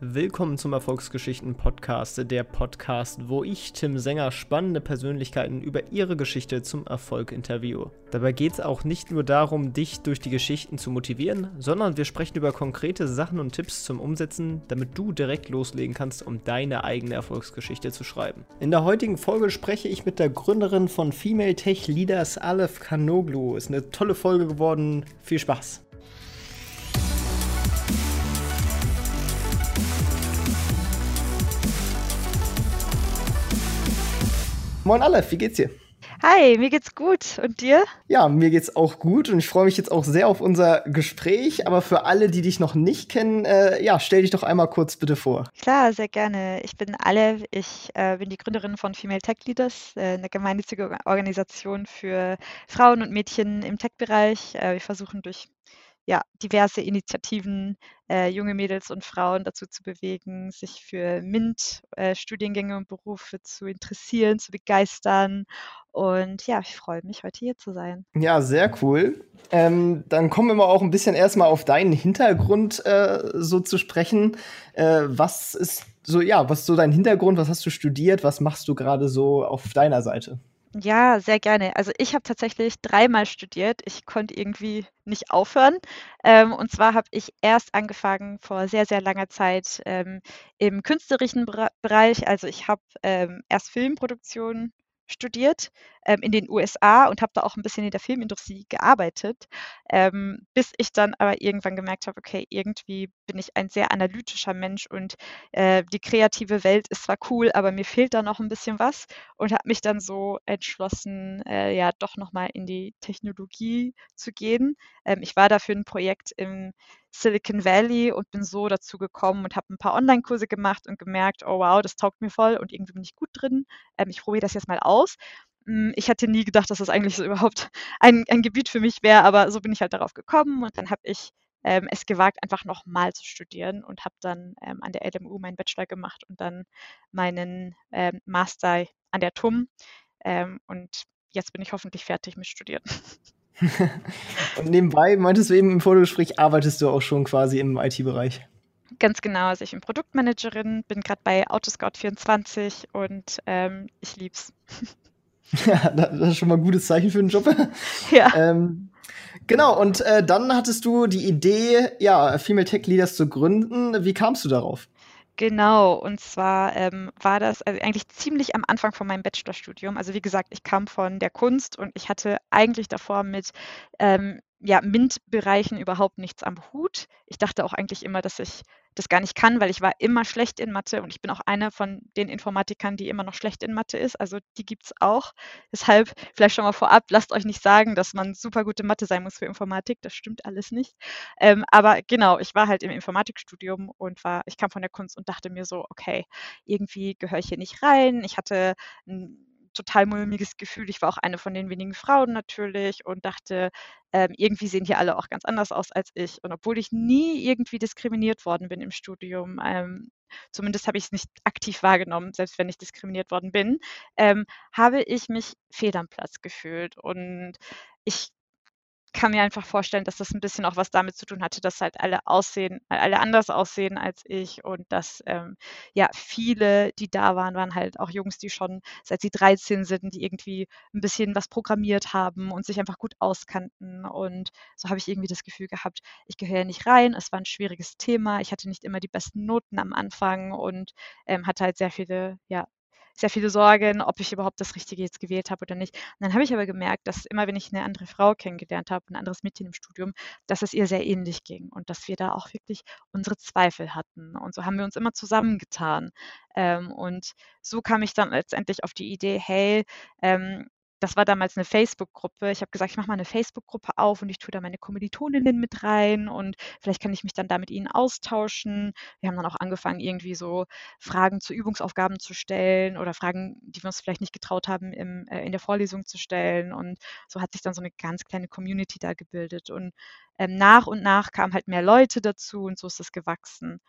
Willkommen zum Erfolgsgeschichten Podcast, der Podcast, wo ich, Tim Sänger, spannende Persönlichkeiten über ihre Geschichte zum Erfolg interviewe. Dabei geht es auch nicht nur darum, dich durch die Geschichten zu motivieren, sondern wir sprechen über konkrete Sachen und Tipps zum Umsetzen, damit du direkt loslegen kannst, um deine eigene Erfolgsgeschichte zu schreiben. In der heutigen Folge spreche ich mit der Gründerin von Female Tech Leaders, Aleph Kanoglu. Ist eine tolle Folge geworden. Viel Spaß! Moin Aleph, wie geht's dir? Hi, mir geht's gut. Und dir? Ja, mir geht's auch gut und ich freue mich jetzt auch sehr auf unser Gespräch. Aber für alle, die dich noch nicht kennen, äh, ja, stell dich doch einmal kurz bitte vor. Klar, sehr gerne. Ich bin Aleph. Ich äh, bin die Gründerin von Female Tech Leaders, äh, eine gemeinnützige Organisation für Frauen und Mädchen im Tech-Bereich. Äh, wir versuchen durch ja, diverse Initiativen, äh, junge Mädels und Frauen dazu zu bewegen, sich für MINT-Studiengänge äh, und Berufe zu interessieren, zu begeistern. Und ja, ich freue mich, heute hier zu sein. Ja, sehr cool. Ähm, dann kommen wir mal auch ein bisschen erstmal auf deinen Hintergrund äh, so zu sprechen. Äh, was ist so, ja, was ist so dein Hintergrund? Was hast du studiert? Was machst du gerade so auf deiner Seite? Ja, sehr gerne. Also ich habe tatsächlich dreimal studiert. Ich konnte irgendwie nicht aufhören. Ähm, und zwar habe ich erst angefangen vor sehr, sehr langer Zeit ähm, im künstlerischen Bereich. Also ich habe ähm, erst Filmproduktion studiert ähm, in den USA und habe da auch ein bisschen in der Filmindustrie gearbeitet, ähm, bis ich dann aber irgendwann gemerkt habe, okay, irgendwie bin ich ein sehr analytischer Mensch und äh, die kreative Welt ist zwar cool, aber mir fehlt da noch ein bisschen was und habe mich dann so entschlossen, äh, ja doch nochmal in die Technologie zu gehen. Ähm, ich war dafür ein Projekt im Silicon Valley und bin so dazu gekommen und habe ein paar Online-Kurse gemacht und gemerkt, oh wow, das taugt mir voll und irgendwie bin ich gut drin. Ähm, ich probiere das jetzt mal aus. Hm, ich hätte nie gedacht, dass das eigentlich so überhaupt ein, ein Gebiet für mich wäre, aber so bin ich halt darauf gekommen und dann habe ich ähm, es gewagt, einfach nochmal zu studieren und habe dann ähm, an der LMU meinen Bachelor gemacht und dann meinen ähm, Master an der TUM. Ähm, und jetzt bin ich hoffentlich fertig mit Studieren. Und nebenbei, meintest du eben im Fotogespräch, arbeitest du auch schon quasi im IT-Bereich? Ganz genau. Also ich bin Produktmanagerin, bin gerade bei Autoscout24 und ähm, ich lieb's. Ja, das ist schon mal ein gutes Zeichen für den Job. Ja. Ähm, genau, und äh, dann hattest du die Idee, ja, Female Tech Leaders zu gründen. Wie kamst du darauf? Genau, und zwar ähm, war das also eigentlich ziemlich am Anfang von meinem Bachelorstudium. Also wie gesagt, ich kam von der Kunst und ich hatte eigentlich davor mit ähm, ja, MINT-Bereichen überhaupt nichts am Hut. Ich dachte auch eigentlich immer, dass ich das gar nicht kann, weil ich war immer schlecht in Mathe und ich bin auch eine von den Informatikern, die immer noch schlecht in Mathe ist. Also die gibt es auch. Deshalb vielleicht schon mal vorab, lasst euch nicht sagen, dass man super gute Mathe sein muss für Informatik. Das stimmt alles nicht. Ähm, aber genau, ich war halt im Informatikstudium und war, ich kam von der Kunst und dachte mir so, okay, irgendwie gehöre ich hier nicht rein. Ich hatte ein total mulmiges Gefühl. Ich war auch eine von den wenigen Frauen natürlich und dachte, ähm, irgendwie sehen hier alle auch ganz anders aus als ich. Und obwohl ich nie irgendwie diskriminiert worden bin im Studium, ähm, zumindest habe ich es nicht aktiv wahrgenommen, selbst wenn ich diskriminiert worden bin, ähm, habe ich mich fehl am Platz gefühlt. Und ich kann mir einfach vorstellen, dass das ein bisschen auch was damit zu tun hatte, dass halt alle aussehen, alle anders aussehen als ich und dass ähm, ja viele, die da waren, waren halt auch Jungs, die schon seit sie 13 sind, die irgendwie ein bisschen was programmiert haben und sich einfach gut auskannten. Und so habe ich irgendwie das Gefühl gehabt, ich gehöre nicht rein. Es war ein schwieriges Thema. Ich hatte nicht immer die besten Noten am Anfang und ähm, hatte halt sehr viele ja, sehr viele Sorgen, ob ich überhaupt das Richtige jetzt gewählt habe oder nicht. Und dann habe ich aber gemerkt, dass immer, wenn ich eine andere Frau kennengelernt habe, ein anderes Mädchen im Studium, dass es ihr sehr ähnlich ging und dass wir da auch wirklich unsere Zweifel hatten. Und so haben wir uns immer zusammengetan. Ähm, und so kam ich dann letztendlich auf die Idee, hey, ähm, das war damals eine Facebook-Gruppe. Ich habe gesagt, ich mache mal eine Facebook-Gruppe auf und ich tue da meine Kommilitoninnen mit rein und vielleicht kann ich mich dann da mit ihnen austauschen. Wir haben dann auch angefangen, irgendwie so Fragen zu Übungsaufgaben zu stellen oder Fragen, die wir uns vielleicht nicht getraut haben, im, äh, in der Vorlesung zu stellen. Und so hat sich dann so eine ganz kleine Community da gebildet. Und ähm, nach und nach kamen halt mehr Leute dazu und so ist es gewachsen.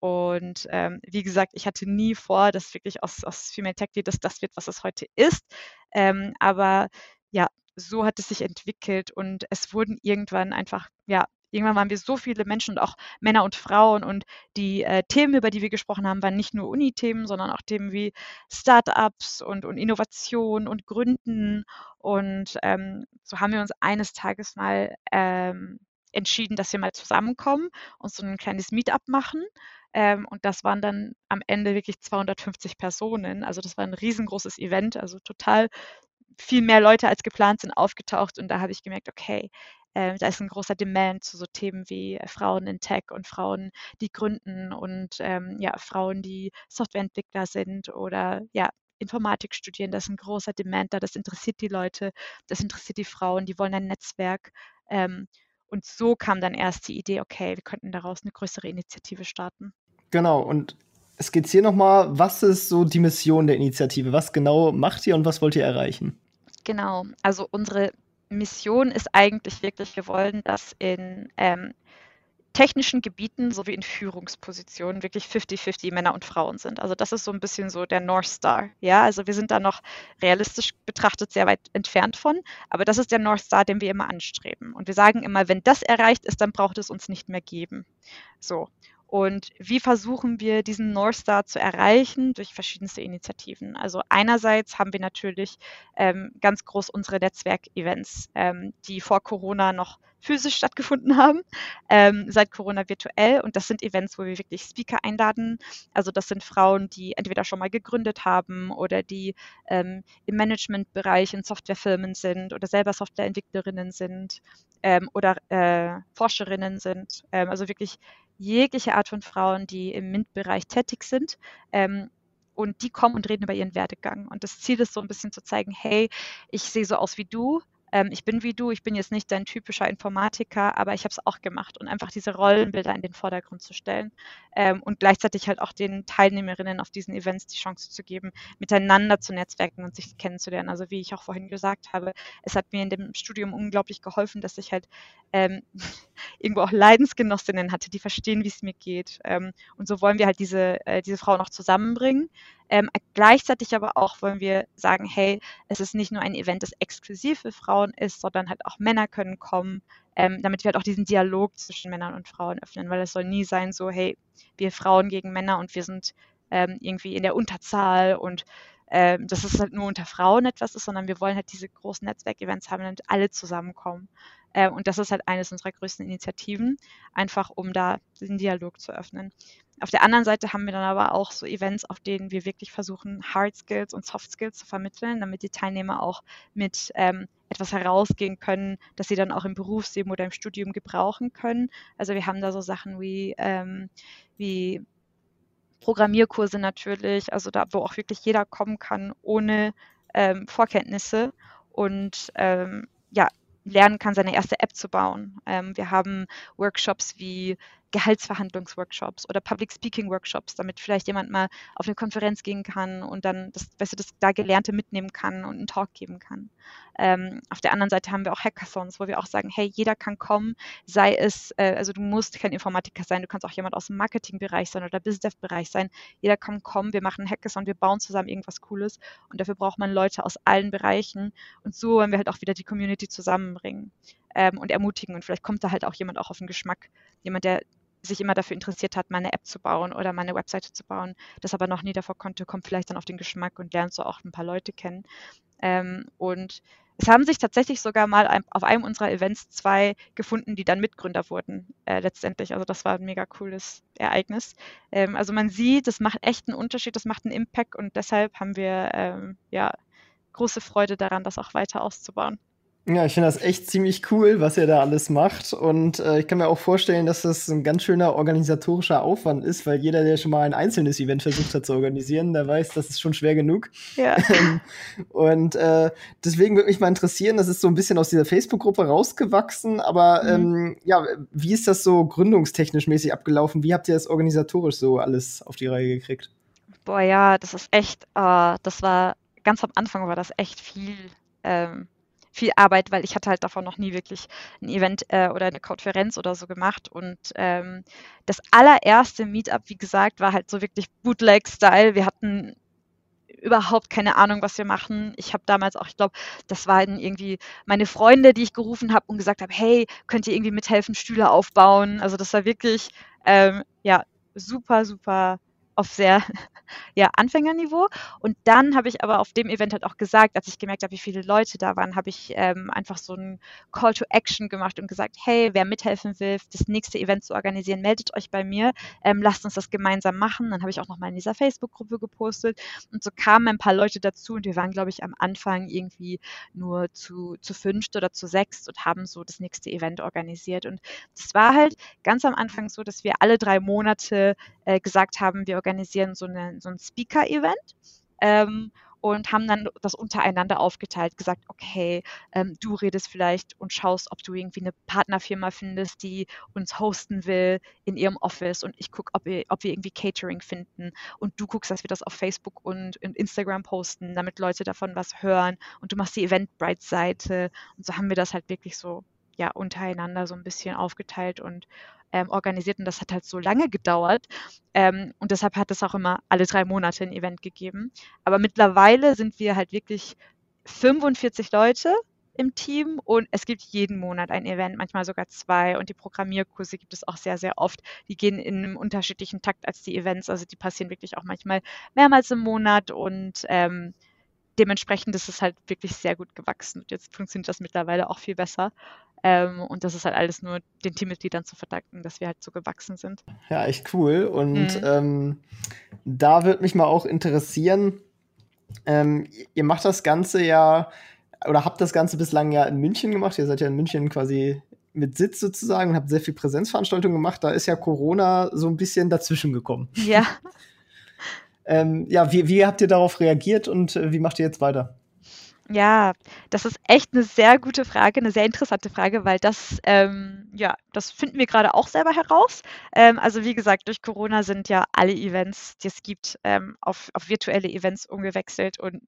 Und ähm, wie gesagt, ich hatte nie vor, dass wirklich aus, aus Female Tech Lead das, das wird, was es heute ist. Ähm, aber ja, so hat es sich entwickelt und es wurden irgendwann einfach ja irgendwann waren wir so viele Menschen und auch Männer und Frauen und die äh, Themen, über die wir gesprochen haben, waren nicht nur Uni-Themen, sondern auch Themen wie Startups und, und Innovation und Gründen. Und ähm, so haben wir uns eines Tages mal ähm, entschieden, dass wir mal zusammenkommen und so ein kleines Meetup machen. Ähm, und das waren dann am Ende wirklich 250 Personen. Also das war ein riesengroßes Event, also total viel mehr Leute als geplant sind aufgetaucht. Und da habe ich gemerkt, okay, äh, da ist ein großer Demand zu so Themen wie äh, Frauen in Tech und Frauen, die gründen und ähm, ja, Frauen, die Softwareentwickler sind oder ja, Informatik studieren. Da ist ein großer Demand da. Das interessiert die Leute, das interessiert die Frauen, die wollen ein Netzwerk. Ähm, und so kam dann erst die Idee, okay, wir könnten daraus eine größere Initiative starten. Genau, und skizziere nochmal, was ist so die Mission der Initiative? Was genau macht ihr und was wollt ihr erreichen? Genau, also unsere Mission ist eigentlich wirklich gewollt, dass in ähm, technischen Gebieten sowie in Führungspositionen wirklich 50-50 Männer und Frauen sind. Also das ist so ein bisschen so der North Star. Ja, also wir sind da noch realistisch betrachtet sehr weit entfernt von, aber das ist der North Star, den wir immer anstreben. Und wir sagen immer, wenn das erreicht ist, dann braucht es uns nicht mehr geben. So. Und wie versuchen wir diesen North Star zu erreichen? Durch verschiedenste Initiativen. Also einerseits haben wir natürlich ähm, ganz groß unsere Netzwerkevents, ähm, die vor Corona noch physisch stattgefunden haben, ähm, seit Corona virtuell. Und das sind Events, wo wir wirklich Speaker einladen. Also das sind Frauen, die entweder schon mal gegründet haben oder die ähm, im Managementbereich in Softwarefirmen sind oder selber Softwareentwicklerinnen sind ähm, oder äh, Forscherinnen sind. Ähm, also wirklich jegliche Art von Frauen, die im MINT-Bereich tätig sind. Ähm, und die kommen und reden über ihren Werdegang. Und das Ziel ist so ein bisschen zu zeigen, hey, ich sehe so aus wie du, ähm, ich bin wie du, ich bin jetzt nicht dein typischer Informatiker, aber ich habe es auch gemacht und einfach diese Rollenbilder in den Vordergrund zu stellen ähm, und gleichzeitig halt auch den Teilnehmerinnen auf diesen Events die Chance zu geben, miteinander zu netzwerken und sich kennenzulernen. Also wie ich auch vorhin gesagt habe, es hat mir in dem Studium unglaublich geholfen, dass ich halt ähm, irgendwo auch Leidensgenossinnen hatte, die verstehen, wie es mir geht. Ähm, und so wollen wir halt diese, äh, diese Frauen auch zusammenbringen. Ähm, gleichzeitig aber auch wollen wir sagen, hey, es ist nicht nur ein Event, das exklusiv für Frauen ist, sondern halt auch Männer können kommen, ähm, damit wir halt auch diesen Dialog zwischen Männern und Frauen öffnen, weil es soll nie sein so, hey, wir Frauen gegen Männer und wir sind ähm, irgendwie in der Unterzahl und ähm, dass es halt nur unter Frauen etwas ist, sondern wir wollen halt diese großen Netzwerkevents haben, damit alle zusammenkommen. Ähm, und das ist halt eines unserer größten Initiativen, einfach um da den Dialog zu öffnen. Auf der anderen Seite haben wir dann aber auch so Events, auf denen wir wirklich versuchen, Hard Skills und Soft Skills zu vermitteln, damit die Teilnehmer auch mit ähm, etwas herausgehen können, dass sie dann auch im Berufsleben oder im Studium gebrauchen können. Also wir haben da so Sachen wie, ähm, wie Programmierkurse natürlich, also da, wo auch wirklich jeder kommen kann ohne ähm, Vorkenntnisse und ähm, ja, lernen kann, seine erste App zu bauen. Ähm, wir haben Workshops wie Gehaltsverhandlungsworkshops oder Public Speaking Workshops, damit vielleicht jemand mal auf eine Konferenz gehen kann und dann das, weißt du, das da Gelernte mitnehmen kann und einen Talk geben kann. Ähm, auf der anderen Seite haben wir auch Hackathons, wo wir auch sagen, hey, jeder kann kommen, sei es, äh, also du musst kein Informatiker sein, du kannst auch jemand aus dem Marketingbereich sein oder Business-Bereich sein. Jeder kann kommen, wir machen Hackathon, wir bauen zusammen irgendwas Cooles und dafür braucht man Leute aus allen Bereichen und so wollen wir halt auch wieder die Community zusammenbringen. Ähm, und ermutigen. Und vielleicht kommt da halt auch jemand auch auf den Geschmack. Jemand, der sich immer dafür interessiert hat, meine App zu bauen oder meine Webseite zu bauen, das aber noch nie davor konnte, kommt vielleicht dann auf den Geschmack und lernt so auch ein paar Leute kennen. Ähm, und es haben sich tatsächlich sogar mal auf einem unserer Events zwei gefunden, die dann Mitgründer wurden äh, letztendlich. Also das war ein mega cooles Ereignis. Ähm, also man sieht, das macht echt einen Unterschied, das macht einen Impact und deshalb haben wir ähm, ja große Freude daran, das auch weiter auszubauen. Ja, ich finde das echt ziemlich cool, was ihr da alles macht. Und äh, ich kann mir auch vorstellen, dass das ein ganz schöner organisatorischer Aufwand ist, weil jeder, der schon mal ein einzelnes Event versucht hat zu organisieren, der weiß, das ist schon schwer genug. Ja. und äh, deswegen würde mich mal interessieren, das ist so ein bisschen aus dieser Facebook-Gruppe rausgewachsen, aber mhm. ähm, ja, wie ist das so gründungstechnisch mäßig abgelaufen? Wie habt ihr das organisatorisch so alles auf die Reihe gekriegt? Boah, ja, das ist echt, äh, das war ganz am Anfang war das echt viel. Ähm, viel Arbeit, weil ich hatte halt davon noch nie wirklich ein Event äh, oder eine Konferenz oder so gemacht. Und ähm, das allererste Meetup, wie gesagt, war halt so wirklich Bootleg-Style. Wir hatten überhaupt keine Ahnung, was wir machen. Ich habe damals auch, ich glaube, das waren irgendwie meine Freunde, die ich gerufen habe und gesagt habe, hey, könnt ihr irgendwie mithelfen, Stühle aufbauen? Also das war wirklich, ähm, ja, super, super auf sehr ja, Anfängerniveau. Und dann habe ich aber auf dem Event halt auch gesagt, als ich gemerkt habe, wie viele Leute da waren, habe ich ähm, einfach so ein Call to Action gemacht und gesagt, hey, wer mithelfen will, das nächste Event zu organisieren, meldet euch bei mir, ähm, lasst uns das gemeinsam machen. Dann habe ich auch nochmal in dieser Facebook-Gruppe gepostet und so kamen ein paar Leute dazu und wir waren, glaube ich, am Anfang irgendwie nur zu, zu fünft oder zu sechst und haben so das nächste Event organisiert. Und das war halt ganz am Anfang so, dass wir alle drei Monate äh, gesagt haben, wir organisieren so, eine, so ein Speaker-Event. Ähm, und haben dann das untereinander aufgeteilt, gesagt, okay, ähm, du redest vielleicht und schaust, ob du irgendwie eine Partnerfirma findest, die uns hosten will in ihrem Office und ich gucke, ob wir, ob wir irgendwie Catering finden und du guckst, dass wir das auf Facebook und in Instagram posten, damit Leute davon was hören und du machst die Eventbrite-Seite und so haben wir das halt wirklich so ja untereinander so ein bisschen aufgeteilt und ähm, organisiert und das hat halt so lange gedauert ähm, und deshalb hat es auch immer alle drei Monate ein Event gegeben. Aber mittlerweile sind wir halt wirklich 45 Leute im Team und es gibt jeden Monat ein Event, manchmal sogar zwei und die Programmierkurse gibt es auch sehr, sehr oft. Die gehen in einem unterschiedlichen Takt als die Events, also die passieren wirklich auch manchmal mehrmals im Monat und ähm, dementsprechend ist es halt wirklich sehr gut gewachsen. Und jetzt funktioniert das mittlerweile auch viel besser. Ähm, und das ist halt alles nur den Teammitgliedern zu verdanken, dass wir halt so gewachsen sind. Ja, echt cool. Und mhm. ähm, da würde mich mal auch interessieren, ähm, ihr macht das Ganze ja, oder habt das Ganze bislang ja in München gemacht. Ihr seid ja in München quasi mit Sitz sozusagen und habt sehr viel Präsenzveranstaltungen gemacht. Da ist ja Corona so ein bisschen dazwischen gekommen. Ja. ähm, ja, wie, wie habt ihr darauf reagiert und äh, wie macht ihr jetzt weiter? Ja, das ist echt eine sehr gute Frage, eine sehr interessante Frage, weil das, ähm, ja, das finden wir gerade auch selber heraus. Ähm, also wie gesagt, durch Corona sind ja alle Events, die es gibt, ähm, auf, auf virtuelle Events umgewechselt und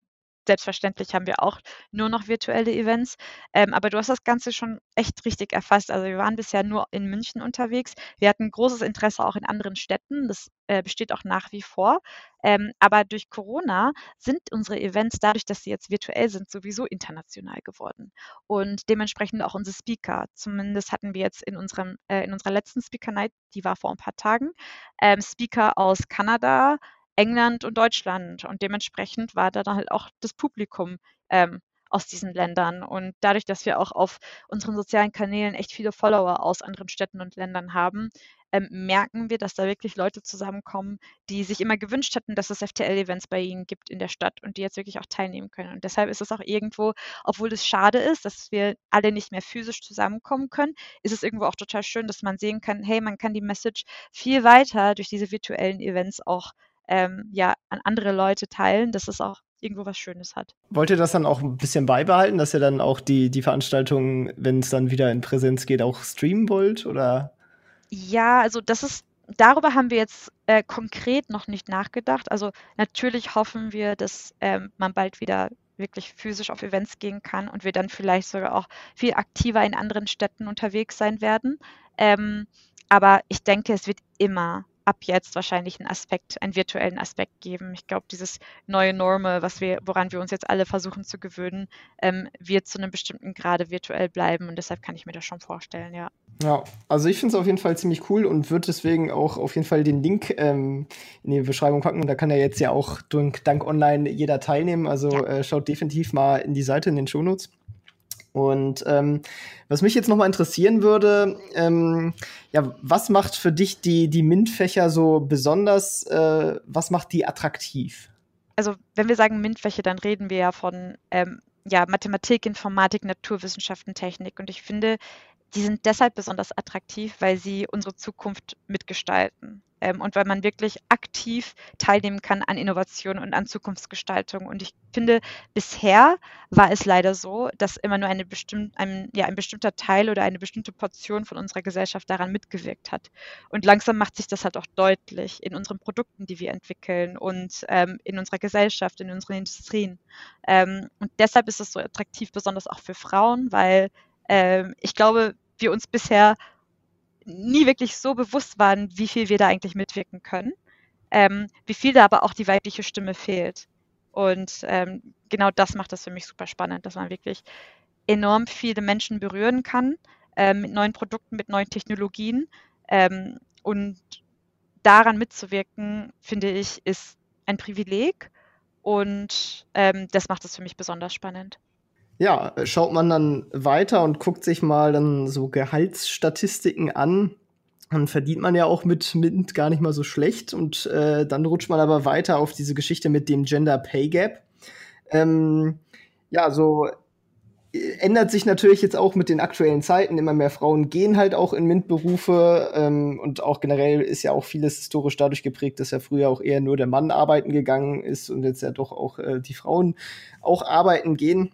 selbstverständlich haben wir auch nur noch virtuelle Events. Ähm, aber du hast das Ganze schon echt richtig erfasst. Also wir waren bisher nur in München unterwegs. Wir hatten großes Interesse auch in anderen Städten. Das äh, besteht auch nach wie vor. Ähm, aber durch Corona sind unsere Events, dadurch, dass sie jetzt virtuell sind, sowieso international geworden. Und dementsprechend auch unsere Speaker. Zumindest hatten wir jetzt in, unserem, äh, in unserer letzten Speaker Night, die war vor ein paar Tagen, ähm, Speaker aus Kanada, England und Deutschland. Und dementsprechend war da dann halt auch das Publikum ähm, aus diesen Ländern. Und dadurch, dass wir auch auf unseren sozialen Kanälen echt viele Follower aus anderen Städten und Ländern haben, ähm, merken wir, dass da wirklich Leute zusammenkommen, die sich immer gewünscht hätten, dass es FTL-Events bei ihnen gibt in der Stadt und die jetzt wirklich auch teilnehmen können. Und deshalb ist es auch irgendwo, obwohl es schade ist, dass wir alle nicht mehr physisch zusammenkommen können, ist es irgendwo auch total schön, dass man sehen kann, hey, man kann die Message viel weiter durch diese virtuellen Events auch ähm, ja, an andere Leute teilen, dass es auch irgendwo was Schönes hat. Wollt ihr das dann auch ein bisschen beibehalten, dass ihr dann auch die, die Veranstaltungen, wenn es dann wieder in Präsenz geht, auch streamen wollt? Oder? Ja, also das ist, darüber haben wir jetzt äh, konkret noch nicht nachgedacht. Also natürlich hoffen wir, dass ähm, man bald wieder wirklich physisch auf Events gehen kann und wir dann vielleicht sogar auch viel aktiver in anderen Städten unterwegs sein werden. Ähm, aber ich denke, es wird immer ab jetzt wahrscheinlich einen Aspekt, einen virtuellen Aspekt geben. Ich glaube, dieses neue Normal, was wir, woran wir uns jetzt alle versuchen zu gewöhnen, ähm, wird zu einem bestimmten Grade virtuell bleiben und deshalb kann ich mir das schon vorstellen, ja. Ja, also ich finde es auf jeden Fall ziemlich cool und würde deswegen auch auf jeden Fall den Link ähm, in die Beschreibung packen. Und da kann ja jetzt ja auch dank, dank online jeder teilnehmen. Also ja. äh, schaut definitiv mal in die Seite in den Shownotes. Und ähm, was mich jetzt nochmal interessieren würde, ähm, ja, was macht für dich die, die MINT-Fächer so besonders, äh, was macht die attraktiv? Also wenn wir sagen MINT-Fächer, dann reden wir ja von ähm, ja, Mathematik, Informatik, Naturwissenschaften, Technik. Und ich finde, die sind deshalb besonders attraktiv, weil sie unsere Zukunft mitgestalten ähm, und weil man wirklich aktiv teilnehmen kann an Innovation und an Zukunftsgestaltung. Und ich finde, bisher war es leider so, dass immer nur eine bestimm ein, ja, ein bestimmter Teil oder eine bestimmte Portion von unserer Gesellschaft daran mitgewirkt hat. Und langsam macht sich das halt auch deutlich in unseren Produkten, die wir entwickeln und ähm, in unserer Gesellschaft, in unseren Industrien. Ähm, und deshalb ist es so attraktiv, besonders auch für Frauen, weil ähm, ich glaube, wir uns bisher nie wirklich so bewusst waren, wie viel wir da eigentlich mitwirken können, ähm, wie viel da aber auch die weibliche Stimme fehlt. Und ähm, genau das macht das für mich super spannend, dass man wirklich enorm viele Menschen berühren kann äh, mit neuen Produkten, mit neuen Technologien. Ähm, und daran mitzuwirken, finde ich, ist ein Privileg. Und ähm, das macht es für mich besonders spannend. Ja, schaut man dann weiter und guckt sich mal dann so Gehaltsstatistiken an, dann verdient man ja auch mit Mint gar nicht mal so schlecht. Und äh, dann rutscht man aber weiter auf diese Geschichte mit dem Gender Pay Gap. Ähm, ja, so äh, ändert sich natürlich jetzt auch mit den aktuellen Zeiten. Immer mehr Frauen gehen halt auch in MINT-Berufe ähm, und auch generell ist ja auch vieles historisch dadurch geprägt, dass ja früher auch eher nur der Mann arbeiten gegangen ist und jetzt ja doch auch äh, die Frauen auch arbeiten gehen.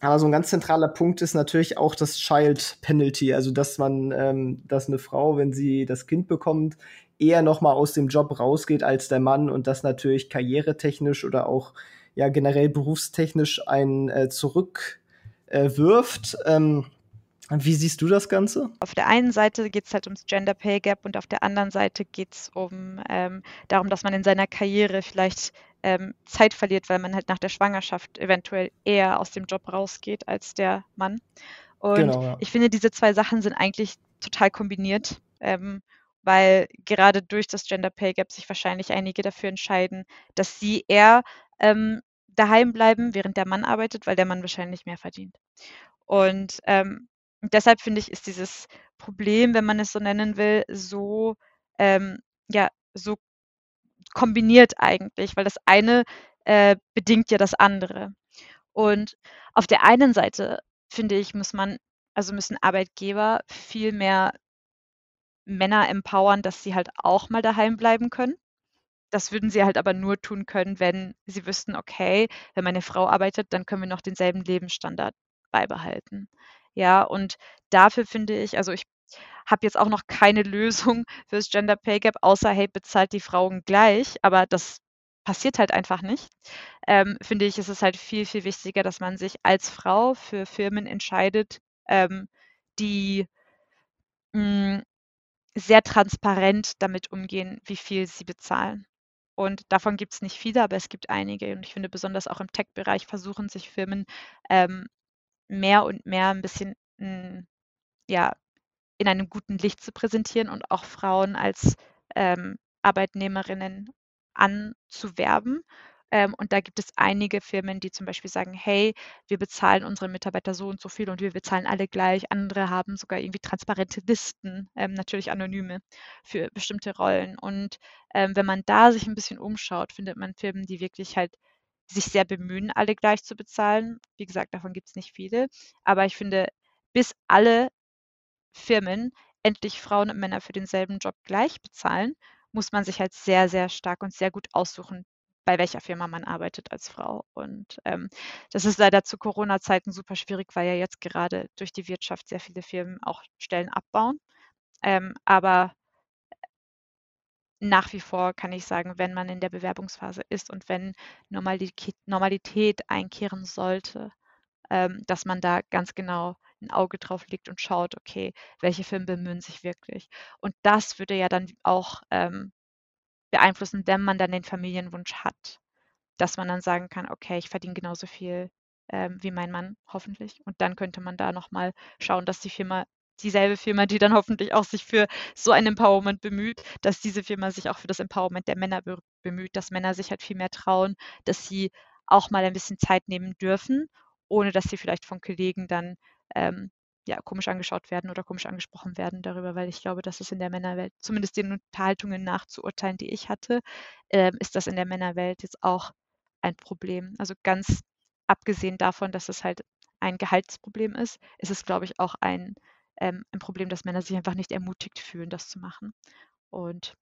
Aber so ein ganz zentraler Punkt ist natürlich auch das Child Penalty, also dass man, ähm, dass eine Frau, wenn sie das Kind bekommt, eher noch mal aus dem Job rausgeht als der Mann und das natürlich karrieretechnisch oder auch ja generell berufstechnisch einen äh, zurückwirft. Äh, ähm, wie siehst du das Ganze? Auf der einen Seite geht es halt ums Gender Pay Gap und auf der anderen Seite geht es um ähm, darum, dass man in seiner Karriere vielleicht ähm, Zeit verliert, weil man halt nach der Schwangerschaft eventuell eher aus dem Job rausgeht als der Mann. Und genau, ja. ich finde, diese zwei Sachen sind eigentlich total kombiniert, ähm, weil gerade durch das Gender Pay Gap sich wahrscheinlich einige dafür entscheiden, dass sie eher ähm, daheim bleiben, während der Mann arbeitet, weil der Mann wahrscheinlich mehr verdient. Und ähm, deshalb finde ich, ist dieses Problem, wenn man es so nennen will, so ähm, ja so kombiniert eigentlich, weil das eine äh, bedingt ja das andere. Und auf der einen Seite finde ich, muss man, also müssen Arbeitgeber viel mehr Männer empowern, dass sie halt auch mal daheim bleiben können. Das würden sie halt aber nur tun können, wenn sie wüssten, okay, wenn meine Frau arbeitet, dann können wir noch denselben Lebensstandard beibehalten. Ja, und dafür finde ich, also ich habe jetzt auch noch keine Lösung fürs Gender Pay Gap, außer hey, bezahlt die Frauen gleich, aber das passiert halt einfach nicht. Ähm, finde ich, ist es halt viel, viel wichtiger, dass man sich als Frau für Firmen entscheidet, ähm, die mh, hm, sehr transparent damit umgehen, wie viel sie bezahlen. Und davon gibt es nicht viele, aber es gibt einige. Und ich finde, besonders auch im Tech-Bereich versuchen sich Firmen ähm, mehr und mehr ein bisschen mh, hm, ja, in einem guten Licht zu präsentieren und auch Frauen als ähm, Arbeitnehmerinnen anzuwerben. Ähm, und da gibt es einige Firmen, die zum Beispiel sagen, hey, wir bezahlen unsere Mitarbeiter so und so viel und wir bezahlen alle gleich. Andere haben sogar irgendwie transparente Listen, ähm, natürlich anonyme, für bestimmte Rollen. Und ähm, wenn man da sich ein bisschen umschaut, findet man Firmen, die wirklich halt sich sehr bemühen, alle gleich zu bezahlen. Wie gesagt, davon gibt es nicht viele. Aber ich finde, bis alle Firmen endlich Frauen und Männer für denselben Job gleich bezahlen, muss man sich halt sehr, sehr stark und sehr gut aussuchen, bei welcher Firma man arbeitet als Frau. Und ähm, das ist leider zu Corona-Zeiten super schwierig, weil ja jetzt gerade durch die Wirtschaft sehr viele Firmen auch Stellen abbauen. Ähm, aber nach wie vor kann ich sagen, wenn man in der Bewerbungsphase ist und wenn Normalität, Normalität einkehren sollte, ähm, dass man da ganz genau ein Auge drauf legt und schaut, okay, welche Filme bemühen sich wirklich. Und das würde ja dann auch ähm, beeinflussen, wenn man dann den Familienwunsch hat, dass man dann sagen kann, okay, ich verdiene genauso viel ähm, wie mein Mann, hoffentlich. Und dann könnte man da nochmal schauen, dass die Firma, dieselbe Firma, die dann hoffentlich auch sich für so ein Empowerment bemüht, dass diese Firma sich auch für das Empowerment der Männer bemüht, dass Männer sich halt viel mehr trauen, dass sie auch mal ein bisschen Zeit nehmen dürfen, ohne dass sie vielleicht von Kollegen dann ähm, ja, komisch angeschaut werden oder komisch angesprochen werden darüber, weil ich glaube, dass es in der Männerwelt, zumindest den Unterhaltungen nachzuurteilen, die ich hatte, äh, ist das in der Männerwelt jetzt auch ein Problem. Also ganz abgesehen davon, dass es halt ein Gehaltsproblem ist, ist es, glaube ich, auch ein, ähm, ein Problem, dass Männer sich einfach nicht ermutigt fühlen, das zu machen. Und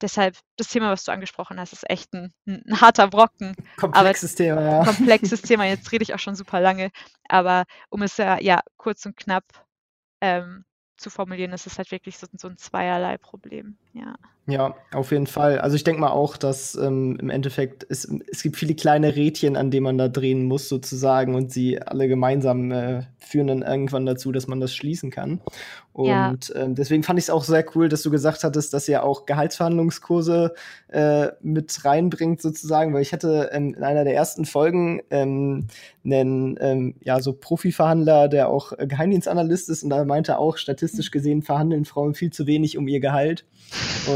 deshalb, das Thema, was du angesprochen hast, ist echt ein, ein harter Brocken. Komplexes Thema, ja. Komplexes Thema, jetzt rede ich auch schon super lange. Aber um es ja, ja kurz und knapp ähm, zu formulieren, ist es halt wirklich so, so ein zweierlei Problem, ja. Ja, auf jeden Fall. Also ich denke mal auch, dass ähm, im Endeffekt es, es gibt viele kleine Rädchen, an denen man da drehen muss sozusagen und sie alle gemeinsam äh, führen dann irgendwann dazu, dass man das schließen kann. Und ja. ähm, deswegen fand ich es auch sehr cool, dass du gesagt hattest, dass ihr auch Gehaltsverhandlungskurse äh, mit reinbringt sozusagen, weil ich hatte ähm, in einer der ersten Folgen ähm, einen ähm, ja so Profiverhandler, der auch äh, Geheimdienstanalyst ist und da meinte auch statistisch gesehen verhandeln Frauen viel zu wenig um ihr Gehalt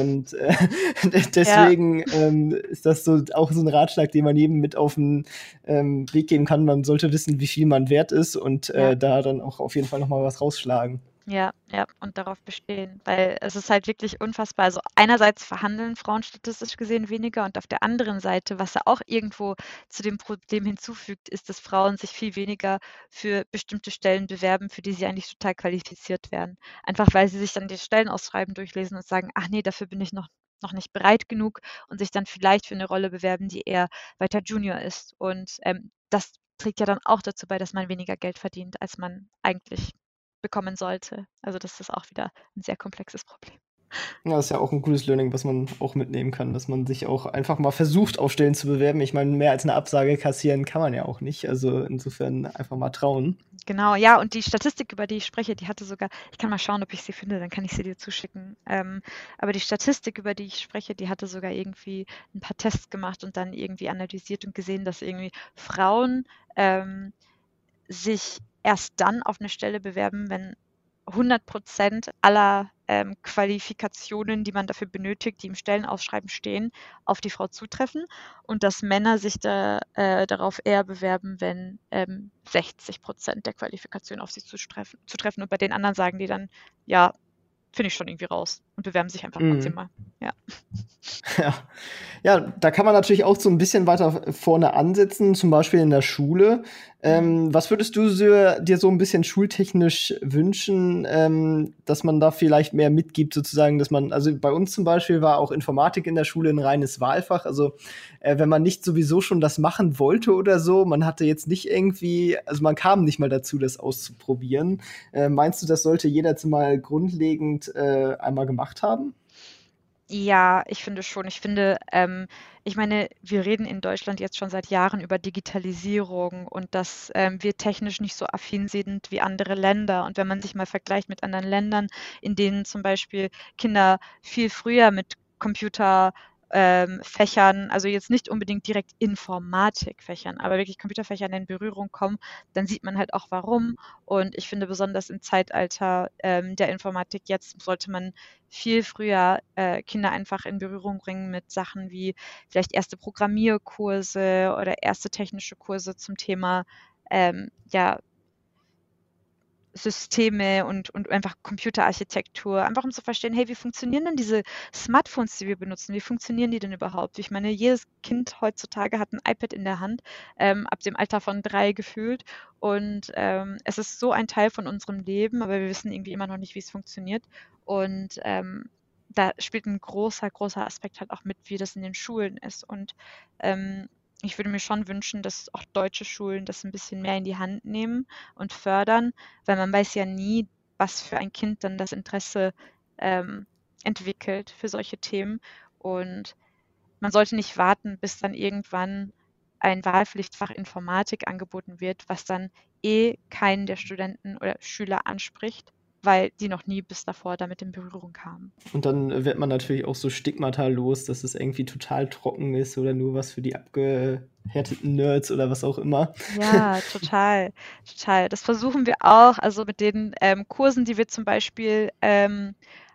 und äh, deswegen ja. ähm, ist das so auch so ein Ratschlag, den man jedem mit auf den ähm, Weg geben kann. Man sollte wissen, wie viel man wert ist und äh, ja. da dann auch auf jeden Fall noch mal was rausschlagen. Ja, ja, und darauf bestehen, weil es ist halt wirklich unfassbar. Also einerseits verhandeln Frauen statistisch gesehen weniger und auf der anderen Seite, was er auch irgendwo zu dem Problem hinzufügt, ist, dass Frauen sich viel weniger für bestimmte Stellen bewerben, für die sie eigentlich total qualifiziert werden. Einfach weil sie sich dann die Stellenausschreiben durchlesen und sagen, ach nee, dafür bin ich noch noch nicht bereit genug und sich dann vielleicht für eine Rolle bewerben, die eher weiter Junior ist. Und ähm, das trägt ja dann auch dazu bei, dass man weniger Geld verdient, als man eigentlich bekommen sollte. Also das ist auch wieder ein sehr komplexes Problem. Ja, das ist ja auch ein gutes Learning, was man auch mitnehmen kann, dass man sich auch einfach mal versucht, auf Stellen zu bewerben. Ich meine, mehr als eine Absage kassieren kann man ja auch nicht. Also insofern einfach mal trauen. Genau, ja, und die Statistik, über die ich spreche, die hatte sogar, ich kann mal schauen, ob ich sie finde, dann kann ich sie dir zuschicken. Ähm, aber die Statistik, über die ich spreche, die hatte sogar irgendwie ein paar Tests gemacht und dann irgendwie analysiert und gesehen, dass irgendwie Frauen ähm, sich erst dann auf eine Stelle bewerben, wenn 100 Prozent aller ähm, Qualifikationen, die man dafür benötigt, die im Stellenausschreiben stehen, auf die Frau zutreffen und dass Männer sich da, äh, darauf eher bewerben, wenn ähm, 60 Prozent der Qualifikationen auf sie zutreffen, zutreffen. Und bei den anderen sagen die dann, ja, finde ich schon irgendwie raus und bewerben sich einfach mhm. trotzdem mal. Ja. ja. Ja, da kann man natürlich auch so ein bisschen weiter vorne ansetzen, zum Beispiel in der Schule. Ähm, was würdest du so, dir so ein bisschen schultechnisch wünschen, ähm, dass man da vielleicht mehr mitgibt, sozusagen, dass man, also bei uns zum Beispiel war auch Informatik in der Schule ein reines Wahlfach. Also äh, wenn man nicht sowieso schon das machen wollte oder so, man hatte jetzt nicht irgendwie, also man kam nicht mal dazu, das auszuprobieren. Äh, meinst du, das sollte jeder mal grundlegend äh, einmal gemacht haben? Ja, ich finde schon. Ich finde, ähm, ich meine, wir reden in Deutschland jetzt schon seit Jahren über Digitalisierung und dass ähm, wir technisch nicht so affin sind wie andere Länder. Und wenn man sich mal vergleicht mit anderen Ländern, in denen zum Beispiel Kinder viel früher mit Computer ähm, Fächern, also jetzt nicht unbedingt direkt Informatikfächern, aber wirklich Computerfächern in Berührung kommen, dann sieht man halt auch warum. Und ich finde besonders im Zeitalter ähm, der Informatik jetzt sollte man viel früher äh, Kinder einfach in Berührung bringen mit Sachen wie vielleicht erste Programmierkurse oder erste technische Kurse zum Thema ähm, ja, Systeme und, und einfach Computerarchitektur, einfach um zu verstehen, hey, wie funktionieren denn diese Smartphones, die wir benutzen? Wie funktionieren die denn überhaupt? Ich meine, jedes Kind heutzutage hat ein iPad in der Hand, ähm, ab dem Alter von drei gefühlt. Und ähm, es ist so ein Teil von unserem Leben, aber wir wissen irgendwie immer noch nicht, wie es funktioniert. Und ähm, da spielt ein großer, großer Aspekt halt auch mit, wie das in den Schulen ist. Und ähm, ich würde mir schon wünschen, dass auch deutsche Schulen das ein bisschen mehr in die Hand nehmen und fördern, weil man weiß ja nie, was für ein Kind dann das Interesse ähm, entwickelt für solche Themen. Und man sollte nicht warten, bis dann irgendwann ein Wahlpflichtfach Informatik angeboten wird, was dann eh keinen der Studenten oder Schüler anspricht, weil die noch nie bis davor damit in Berührung kamen. Und dann wird man natürlich auch so Stigmata los, dass es irgendwie total trocken ist oder nur was für die abgehärteten Nerds oder was auch immer. Ja, total, total. Das versuchen wir auch, also mit den ähm, Kursen, die wir zum Beispiel ähm,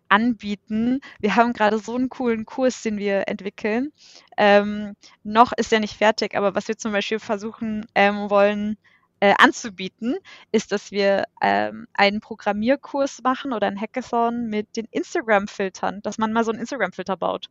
anbieten. Wir haben gerade so einen coolen Kurs, den wir entwickeln. Ähm, noch ist er nicht fertig, aber was wir zum Beispiel versuchen ähm, wollen, äh, anzubieten, ist, dass wir ähm, einen Programmierkurs machen oder ein Hackathon mit den Instagram-Filtern, dass man mal so einen Instagram-Filter baut,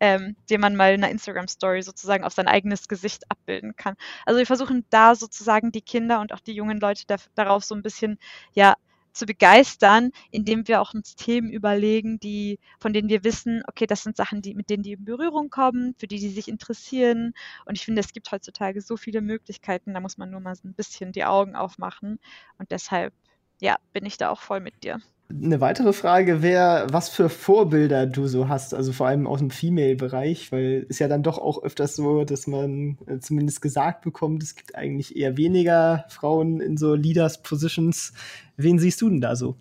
ähm, den man mal in einer Instagram-Story sozusagen auf sein eigenes Gesicht abbilden kann. Also wir versuchen da sozusagen die Kinder und auch die jungen Leute da, darauf so ein bisschen, ja, zu begeistern, indem wir auch uns Themen überlegen, die, von denen wir wissen, okay, das sind Sachen, die, mit denen die in Berührung kommen, für die die sich interessieren. Und ich finde, es gibt heutzutage so viele Möglichkeiten, da muss man nur mal so ein bisschen die Augen aufmachen. Und deshalb, ja, bin ich da auch voll mit dir. Eine weitere Frage wäre, was für Vorbilder du so hast, also vor allem aus dem Female-Bereich, weil es ja dann doch auch öfters so, dass man äh, zumindest gesagt bekommt, es gibt eigentlich eher weniger Frauen in so Leaders-Positions. Wen siehst du denn da so?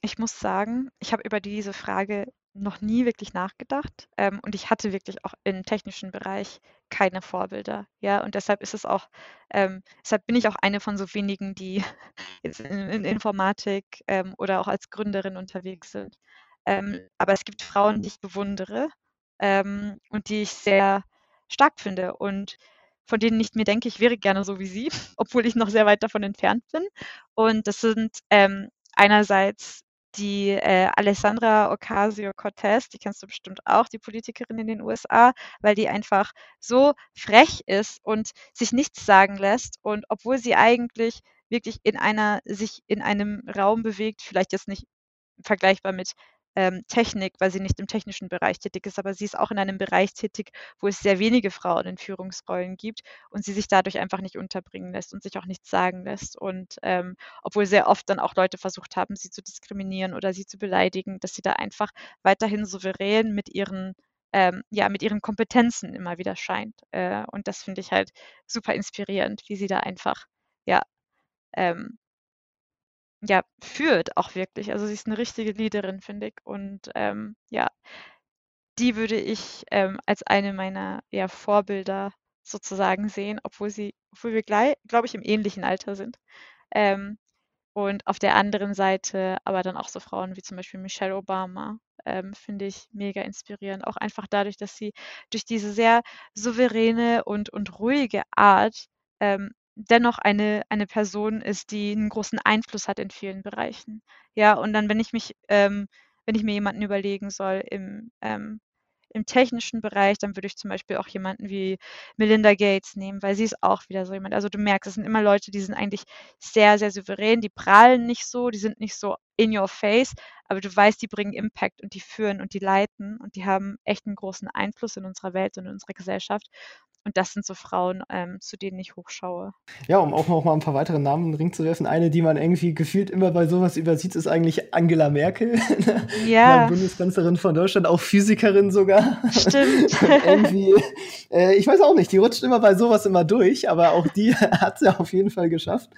Ich muss sagen, ich habe über diese Frage noch nie wirklich nachgedacht. Ähm, und ich hatte wirklich auch im technischen Bereich keine Vorbilder. Ja, und deshalb ist es auch, ähm, deshalb bin ich auch eine von so wenigen, die jetzt in, in Informatik ähm, oder auch als Gründerin unterwegs sind. Ähm, aber es gibt Frauen, die ich bewundere ähm, und die ich sehr stark finde und von denen ich mir denke, ich wäre gerne so wie sie, obwohl ich noch sehr weit davon entfernt bin. Und das sind ähm, einerseits die äh, Alessandra Ocasio-Cortez, die kennst du bestimmt auch, die Politikerin in den USA, weil die einfach so frech ist und sich nichts sagen lässt und obwohl sie eigentlich wirklich in einer sich in einem Raum bewegt, vielleicht jetzt nicht vergleichbar mit ähm, Technik, weil sie nicht im technischen Bereich tätig ist, aber sie ist auch in einem Bereich tätig, wo es sehr wenige Frauen in Führungsrollen gibt und sie sich dadurch einfach nicht unterbringen lässt und sich auch nichts sagen lässt. Und ähm, obwohl sehr oft dann auch Leute versucht haben, sie zu diskriminieren oder sie zu beleidigen, dass sie da einfach weiterhin souverän mit ihren ähm, ja, mit ihren Kompetenzen immer wieder scheint. Äh, und das finde ich halt super inspirierend, wie sie da einfach, ja, ähm, ja, führt auch wirklich. Also sie ist eine richtige Leaderin, finde ich. Und ähm, ja, die würde ich ähm, als eine meiner ja, Vorbilder sozusagen sehen, obwohl sie, obwohl wir gleich, glaube ich, im ähnlichen Alter sind. Ähm, und auf der anderen Seite aber dann auch so Frauen wie zum Beispiel Michelle Obama, ähm, finde ich mega inspirierend. Auch einfach dadurch, dass sie durch diese sehr souveräne und, und ruhige Art ähm, dennoch eine, eine Person ist, die einen großen Einfluss hat in vielen Bereichen. Ja, und dann, wenn ich mich, ähm, wenn ich mir jemanden überlegen soll im, ähm, im technischen Bereich, dann würde ich zum Beispiel auch jemanden wie Melinda Gates nehmen, weil sie ist auch wieder so jemand. Also du merkst, es sind immer Leute, die sind eigentlich sehr, sehr souverän, die prahlen nicht so, die sind nicht so in your face, aber du weißt, die bringen Impact und die führen und die leiten und die haben echt einen großen Einfluss in unserer Welt und in unserer Gesellschaft. Und das sind so Frauen, ähm, zu denen ich hochschaue. Ja, um auch noch mal ein paar weitere Namen in den Ring zu werfen. Eine, die man irgendwie gefühlt immer bei sowas übersieht, ist eigentlich Angela Merkel. Ja. Bundeskanzlerin von Deutschland, auch Physikerin sogar. Stimmt. irgendwie, äh, ich weiß auch nicht, die rutscht immer bei sowas immer durch, aber auch die hat sie auf jeden Fall geschafft.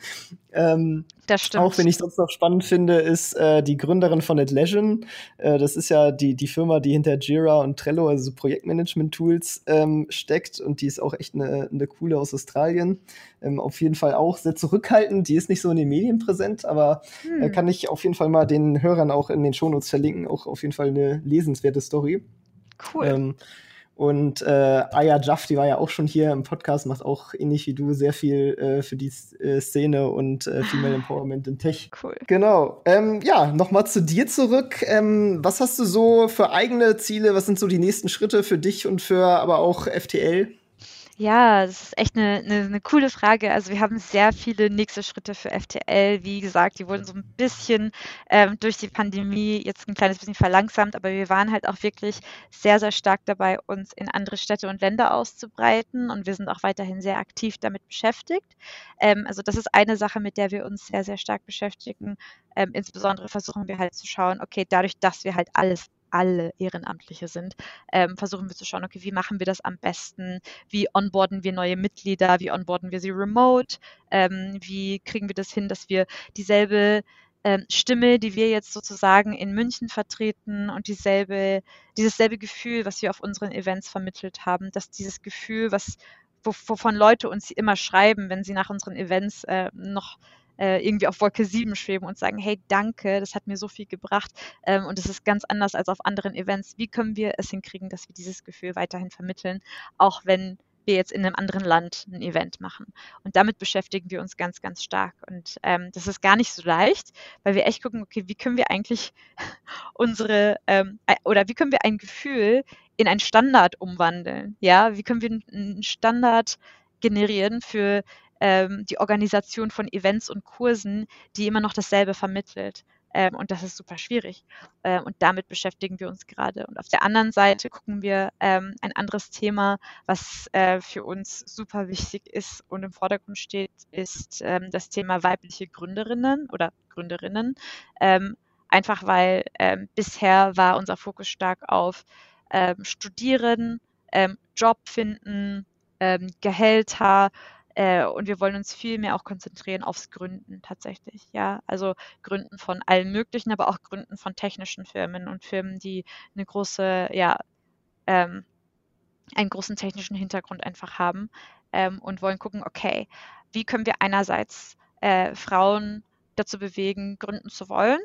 Ähm, das stimmt. Auch wenn ich sonst noch spannend finde, ist äh, die Gründerin von NetLegion. Äh, das ist ja die, die Firma, die hinter Jira und Trello, also so Projektmanagement-Tools, ähm, steckt. Und die ist auch echt eine, eine coole aus Australien. Ähm, auf jeden Fall auch sehr zurückhaltend. Die ist nicht so in den Medien präsent, aber äh, hm. äh, kann ich auf jeden Fall mal den Hörern auch in den Shownotes verlinken. Auch auf jeden Fall eine lesenswerte Story. Cool. Ähm, und äh, Aya Jaff, die war ja auch schon hier im Podcast, macht auch ähnlich wie du sehr viel äh, für die äh, Szene und äh, Female Empowerment in Tech. Cool. Genau. Ähm, ja, nochmal zu dir zurück. Ähm, was hast du so für eigene Ziele? Was sind so die nächsten Schritte für dich und für aber auch FTL? Ja, das ist echt eine, eine, eine coole Frage. Also wir haben sehr viele nächste Schritte für FTL. Wie gesagt, die wurden so ein bisschen ähm, durch die Pandemie jetzt ein kleines bisschen verlangsamt, aber wir waren halt auch wirklich sehr, sehr stark dabei, uns in andere Städte und Länder auszubreiten und wir sind auch weiterhin sehr aktiv damit beschäftigt. Ähm, also das ist eine Sache, mit der wir uns sehr, sehr stark beschäftigen. Ähm, insbesondere versuchen wir halt zu schauen, okay, dadurch, dass wir halt alles alle Ehrenamtliche sind, ähm, versuchen wir zu schauen, okay, wie machen wir das am besten? Wie onboarden wir neue Mitglieder? Wie onboarden wir sie remote? Ähm, wie kriegen wir das hin, dass wir dieselbe ähm, Stimme, die wir jetzt sozusagen in München vertreten und dieselbe, dieses selbe Gefühl, was wir auf unseren Events vermittelt haben, dass dieses Gefühl, was wovon Leute uns immer schreiben, wenn sie nach unseren Events äh, noch äh, irgendwie auf Wolke 7 schweben und sagen, hey, danke, das hat mir so viel gebracht ähm, und es ist ganz anders als auf anderen Events. Wie können wir es hinkriegen, dass wir dieses Gefühl weiterhin vermitteln, auch wenn wir jetzt in einem anderen Land ein Event machen. Und damit beschäftigen wir uns ganz, ganz stark. Und ähm, das ist gar nicht so leicht, weil wir echt gucken, okay, wie können wir eigentlich unsere ähm, oder wie können wir ein Gefühl in ein Standard umwandeln? Ja, wie können wir einen Standard generieren für ähm, die Organisation von Events und Kursen, die immer noch dasselbe vermittelt. Ähm, und das ist super schwierig. Ähm, und damit beschäftigen wir uns gerade. Und auf der anderen Seite gucken wir ähm, ein anderes Thema, was äh, für uns super wichtig ist und im Vordergrund steht, ist ähm, das Thema weibliche Gründerinnen oder Gründerinnen. Ähm, einfach weil ähm, bisher war unser Fokus stark auf Studieren, Job finden, Gehälter äh, und wir wollen uns viel mehr auch konzentrieren aufs Gründen tatsächlich. Ja, also Gründen von allen möglichen, aber auch Gründen von technischen Firmen und Firmen, die eine große, ja, ähm, einen großen technischen Hintergrund einfach haben ähm, und wollen gucken, okay, wie können wir einerseits äh, Frauen dazu bewegen, gründen zu wollen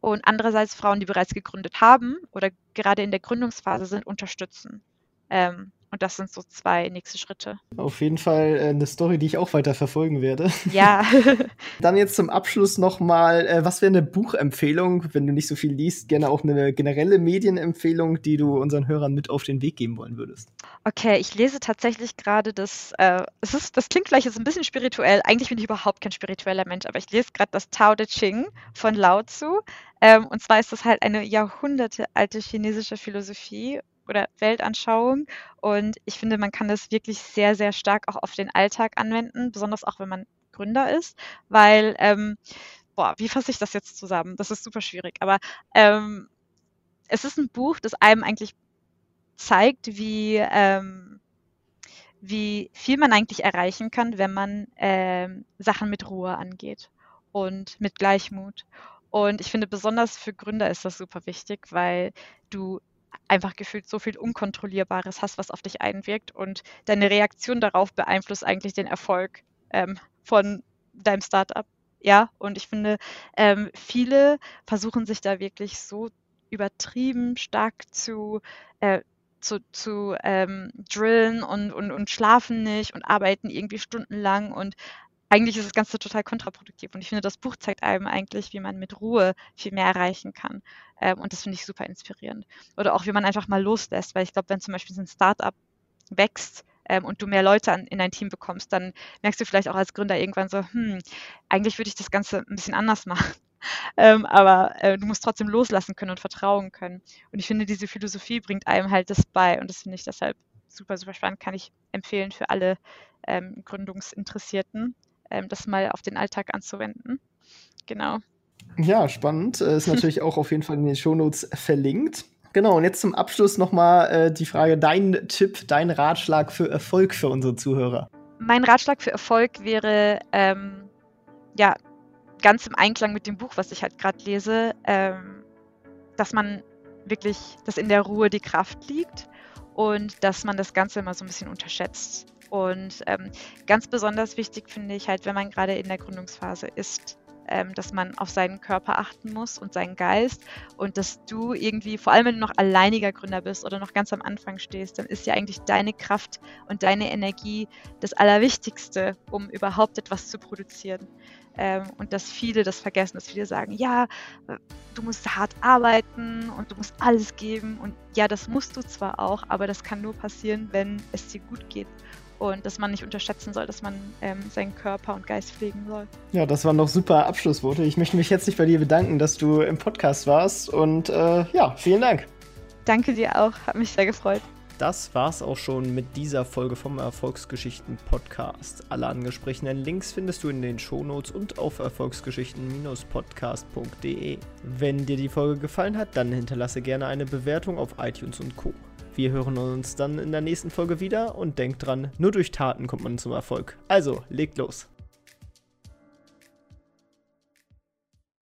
und andererseits Frauen, die bereits gegründet haben oder gerade in der Gründungsphase sind, unterstützen. Ähm, und das sind so zwei nächste Schritte. Auf jeden Fall äh, eine Story, die ich auch weiter verfolgen werde. Ja. Dann jetzt zum Abschluss nochmal, äh, was wäre eine Buchempfehlung, wenn du nicht so viel liest, gerne auch eine generelle Medienempfehlung, die du unseren Hörern mit auf den Weg geben wollen würdest? Okay, ich lese tatsächlich gerade das, äh, es ist, das klingt vielleicht jetzt ein bisschen spirituell, eigentlich bin ich überhaupt kein spiritueller Mensch, aber ich lese gerade das Tao Te Ching von Lao Tzu. Ähm, und zwar ist das halt eine jahrhundertealte chinesische Philosophie oder Weltanschauung. Und ich finde, man kann das wirklich sehr, sehr stark auch auf den Alltag anwenden, besonders auch wenn man Gründer ist, weil, ähm, boah, wie fasse ich das jetzt zusammen? Das ist super schwierig, aber ähm, es ist ein Buch, das einem eigentlich zeigt, wie, ähm, wie viel man eigentlich erreichen kann, wenn man ähm, Sachen mit Ruhe angeht und mit Gleichmut. Und ich finde, besonders für Gründer ist das super wichtig, weil du einfach gefühlt so viel Unkontrollierbares hast, was auf dich einwirkt und deine Reaktion darauf beeinflusst eigentlich den Erfolg ähm, von deinem Startup. Ja, und ich finde, ähm, viele versuchen sich da wirklich so übertrieben stark zu, äh, zu, zu ähm, drillen und, und, und schlafen nicht und arbeiten irgendwie stundenlang und eigentlich ist das Ganze total kontraproduktiv. Und ich finde, das Buch zeigt einem eigentlich, wie man mit Ruhe viel mehr erreichen kann. Ähm, und das finde ich super inspirierend. Oder auch, wie man einfach mal loslässt, weil ich glaube, wenn zum Beispiel so ein Startup wächst, ähm, und du mehr Leute an, in dein Team bekommst, dann merkst du vielleicht auch als Gründer irgendwann so, hm, eigentlich würde ich das Ganze ein bisschen anders machen. ähm, aber äh, du musst trotzdem loslassen können und vertrauen können. Und ich finde, diese Philosophie bringt einem halt das bei und das finde ich deshalb super, super spannend, kann ich empfehlen für alle ähm, Gründungsinteressierten ähm, das mal auf den Alltag anzuwenden. Genau. Ja, spannend. Äh, ist natürlich auch auf jeden Fall in den Shownotes verlinkt. Genau, und jetzt zum Abschluss nochmal äh, die Frage, dein Tipp, dein Ratschlag für Erfolg für unsere Zuhörer. Mein Ratschlag für Erfolg wäre, ähm, ja, ganz im Einklang mit dem Buch, was ich halt gerade lese, ähm, dass man wirklich, dass in der Ruhe die Kraft liegt und dass man das Ganze immer so ein bisschen unterschätzt. Und ähm, ganz besonders wichtig finde ich halt, wenn man gerade in der Gründungsphase ist, ähm, dass man auf seinen Körper achten muss und seinen Geist und dass du irgendwie, vor allem wenn du noch alleiniger Gründer bist oder noch ganz am Anfang stehst, dann ist ja eigentlich deine Kraft und deine Energie das Allerwichtigste, um überhaupt etwas zu produzieren. Ähm, und dass viele das vergessen, dass viele sagen, ja, du musst hart arbeiten und du musst alles geben. Und ja, das musst du zwar auch, aber das kann nur passieren, wenn es dir gut geht und dass man nicht unterschätzen soll, dass man ähm, seinen Körper und Geist pflegen soll. Ja, das waren noch super Abschlussworte. Ich möchte mich herzlich bei dir bedanken, dass du im Podcast warst und äh, ja, vielen Dank. Danke dir auch, hat mich sehr gefreut. Das war's auch schon mit dieser Folge vom Erfolgsgeschichten Podcast. Alle angesprochenen Links findest du in den Shownotes und auf erfolgsgeschichten-podcast.de. Wenn dir die Folge gefallen hat, dann hinterlasse gerne eine Bewertung auf iTunes und Co. Wir hören uns dann in der nächsten Folge wieder und denkt dran, nur durch Taten kommt man zum Erfolg. Also, legt los.